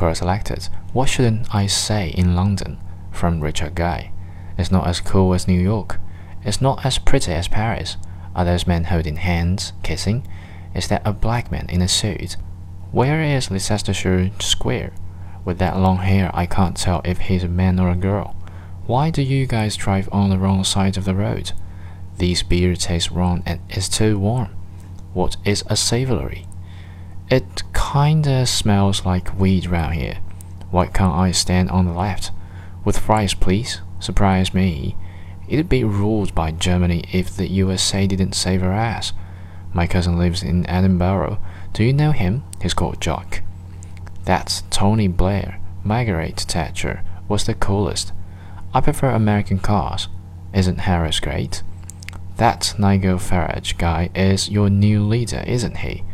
Quora selected What Shouldn't I Say in London? from Richard Guy. It's not as cool as New York. It's not as pretty as Paris. Are those men holding hands, kissing? Is that a black man in a suit? Where is Leicestershire Square? With that long hair, I can't tell if he's a man or a girl. Why do you guys drive on the wrong side of the road? This beer tastes wrong and it's too warm. What is a savory? It kinda smells like weed round here. Why can't I stand on the left? With fries, please. Surprise me. It'd be ruled by Germany if the USA didn't save her ass. My cousin lives in Edinburgh. Do you know him? He's called Jock. That's Tony Blair. Margaret Thatcher was the coolest. I prefer American cars. Isn't Harrods great? That Nigel Farage guy is your new leader, isn't he?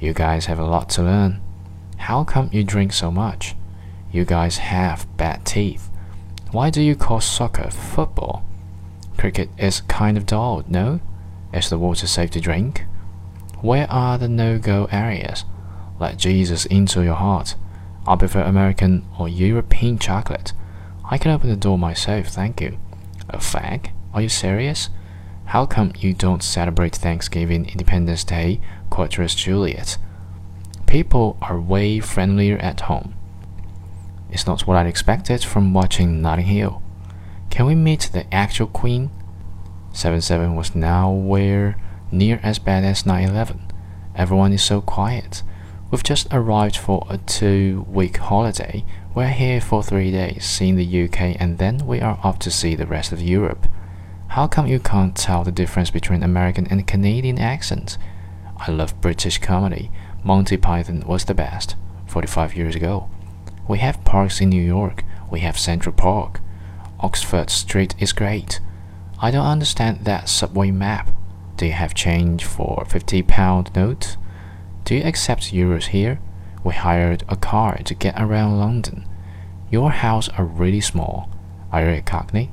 You guys have a lot to learn. How come you drink so much? You guys have bad teeth. Why do you call soccer football? Cricket is kind of dull, no? Is the water safe to drink? Where are the no-go areas? Let Jesus into your heart. I prefer American or European chocolate. I can open the door myself, thank you. A fag? Are you serious? How come you don't celebrate Thanksgiving, Independence Day, Quatorze Juillet? People are way friendlier at home. It's not what I expected from watching Notting Hill. Can we meet the actual Queen? 7-7 was nowhere near as bad as 9-11. Everyone is so quiet. We've just arrived for a two-week holiday. We're here for three days, seeing the UK, and then we are off to see the rest of Europe. How come you can't tell the difference between American and Canadian accents? I love British comedy. Monty Python was the best 45 years ago. We have parks in New York. We have Central Park. Oxford Street is great. I don't understand that subway map. Do you have change for 50 pound note? Do you accept euros here? We hired a car to get around London. Your house are really small. Are you a cockney?